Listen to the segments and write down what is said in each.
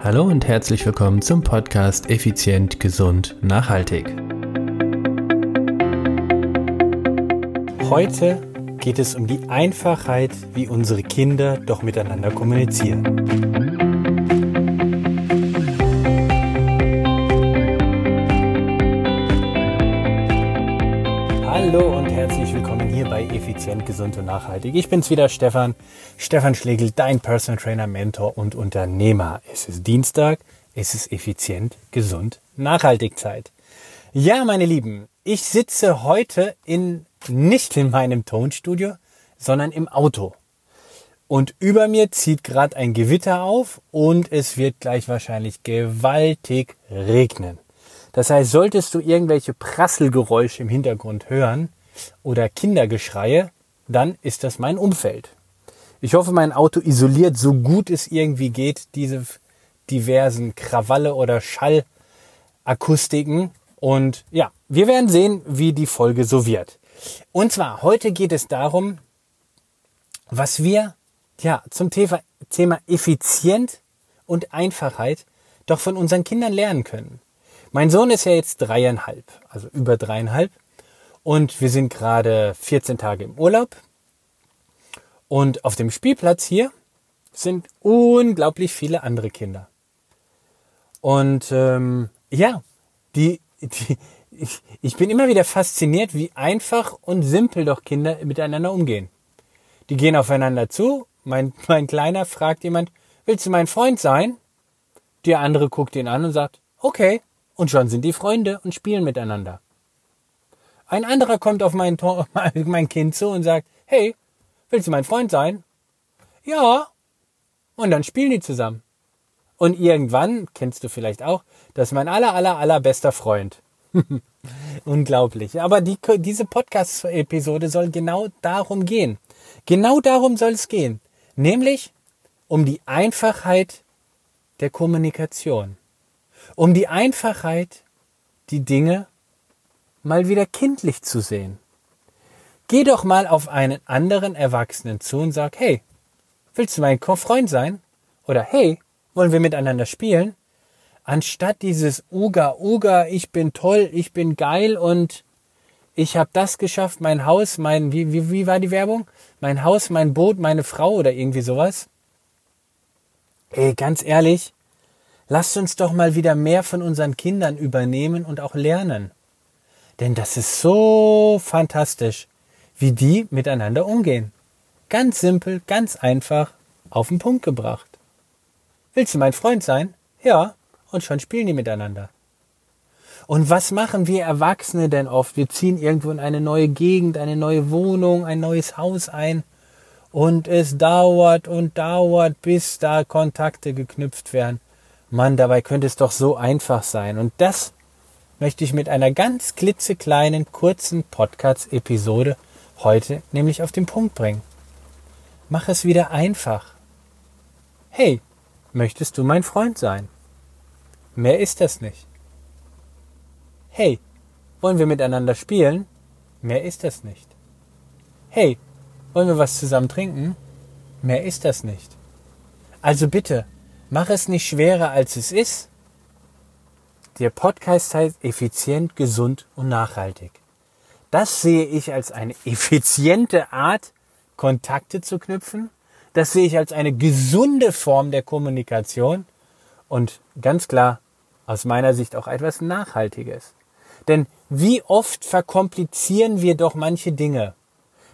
Hallo und herzlich willkommen zum Podcast Effizient, Gesund, Nachhaltig. Heute geht es um die Einfachheit, wie unsere Kinder doch miteinander kommunizieren. Effizient, Gesund und Nachhaltig. Ich bin's wieder, Stefan. Stefan Schlegel, dein Personal Trainer, Mentor und Unternehmer. Es ist Dienstag, es ist effizient, gesund, nachhaltig Zeit. Ja, meine Lieben, ich sitze heute in, nicht in meinem Tonstudio, sondern im Auto. Und über mir zieht gerade ein Gewitter auf und es wird gleich wahrscheinlich gewaltig regnen. Das heißt, solltest du irgendwelche Prasselgeräusche im Hintergrund hören oder Kindergeschreie, dann ist das mein Umfeld. Ich hoffe, mein Auto isoliert so gut es irgendwie geht diese diversen Krawalle oder Schallakustiken. Und ja, wir werden sehen, wie die Folge so wird. Und zwar, heute geht es darum, was wir ja zum Thema, Thema Effizient und Einfachheit doch von unseren Kindern lernen können. Mein Sohn ist ja jetzt dreieinhalb, also über dreieinhalb. Und wir sind gerade 14 Tage im Urlaub. Und auf dem Spielplatz hier sind unglaublich viele andere Kinder. Und ähm, ja, die, die, ich, ich bin immer wieder fasziniert, wie einfach und simpel doch Kinder miteinander umgehen. Die gehen aufeinander zu. Mein, mein Kleiner fragt jemand, willst du mein Freund sein? Der andere guckt ihn an und sagt, okay. Und schon sind die Freunde und spielen miteinander. Ein anderer kommt auf mein, mein Kind zu und sagt, hey, willst du mein Freund sein? Ja. Und dann spielen die zusammen. Und irgendwann, kennst du vielleicht auch, das ist mein aller, aller, allerbester Freund. Unglaublich. Aber die, diese Podcast-Episode soll genau darum gehen. Genau darum soll es gehen. Nämlich um die Einfachheit der Kommunikation um die Einfachheit, die Dinge mal wieder kindlich zu sehen. Geh doch mal auf einen anderen Erwachsenen zu und sag, hey, willst du mein Freund sein? Oder hey, wollen wir miteinander spielen? Anstatt dieses Uga Uga, ich bin toll, ich bin geil und ich habe das geschafft, mein Haus, mein, wie, wie, wie war die Werbung? Mein Haus, mein Boot, meine Frau oder irgendwie sowas. Ey, ganz ehrlich, Lasst uns doch mal wieder mehr von unseren Kindern übernehmen und auch lernen. Denn das ist so fantastisch, wie die miteinander umgehen. Ganz simpel, ganz einfach, auf den Punkt gebracht. Willst du mein Freund sein? Ja, und schon spielen die miteinander. Und was machen wir Erwachsene denn oft? Wir ziehen irgendwo in eine neue Gegend, eine neue Wohnung, ein neues Haus ein. Und es dauert und dauert, bis da Kontakte geknüpft werden. Mann, dabei könnte es doch so einfach sein. Und das möchte ich mit einer ganz klitzekleinen, kurzen Podcast-Episode heute nämlich auf den Punkt bringen. Mach es wieder einfach. Hey, möchtest du mein Freund sein? Mehr ist das nicht. Hey, wollen wir miteinander spielen? Mehr ist das nicht. Hey, wollen wir was zusammen trinken? Mehr ist das nicht. Also bitte, Mach es nicht schwerer, als es ist. Der Podcast heißt effizient, gesund und nachhaltig. Das sehe ich als eine effiziente Art, Kontakte zu knüpfen. Das sehe ich als eine gesunde Form der Kommunikation und ganz klar aus meiner Sicht auch etwas Nachhaltiges. Denn wie oft verkomplizieren wir doch manche Dinge?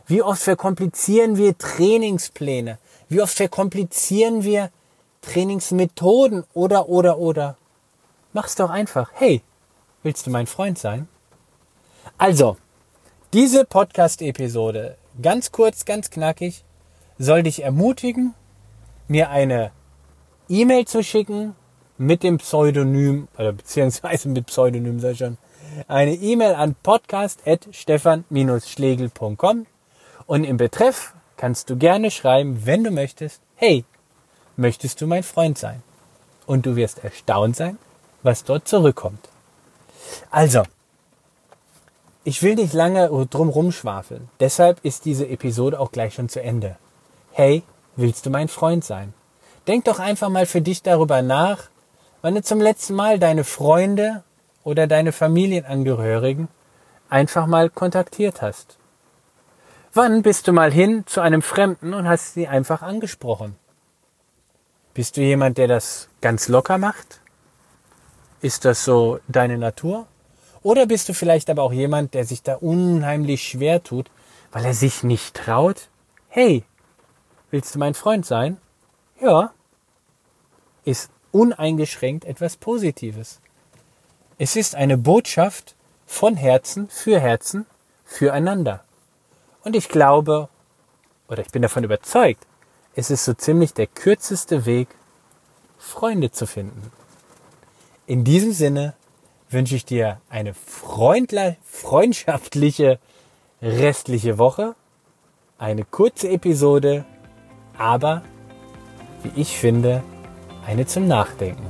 Wie oft verkomplizieren wir Trainingspläne? Wie oft verkomplizieren wir Trainingsmethoden oder, oder, oder. Mach's doch einfach. Hey, willst du mein Freund sein? Also, diese Podcast-Episode, ganz kurz, ganz knackig, soll dich ermutigen, mir eine E-Mail zu schicken mit dem Pseudonym, oder beziehungsweise mit Pseudonym sei schon, eine E-Mail an podcast.stefan-schlegel.com und im Betreff kannst du gerne schreiben, wenn du möchtest, hey, möchtest du mein Freund sein? Und du wirst erstaunt sein, was dort zurückkommt. Also, ich will nicht lange drum rumschwafeln. Deshalb ist diese Episode auch gleich schon zu Ende. Hey, willst du mein Freund sein? Denk doch einfach mal für dich darüber nach, wann du zum letzten Mal deine Freunde oder deine Familienangehörigen einfach mal kontaktiert hast. Wann bist du mal hin zu einem Fremden und hast sie einfach angesprochen? Bist du jemand, der das ganz locker macht? Ist das so deine Natur? Oder bist du vielleicht aber auch jemand, der sich da unheimlich schwer tut, weil er sich nicht traut? Hey, willst du mein Freund sein? Ja. Ist uneingeschränkt etwas Positives. Es ist eine Botschaft von Herzen für Herzen füreinander. Und ich glaube, oder ich bin davon überzeugt, es ist so ziemlich der kürzeste Weg, Freunde zu finden. In diesem Sinne wünsche ich dir eine freundschaftliche restliche Woche, eine kurze Episode, aber, wie ich finde, eine zum Nachdenken.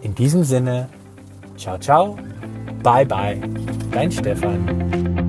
In diesem Sinne, ciao, ciao, bye, bye, dein Stefan.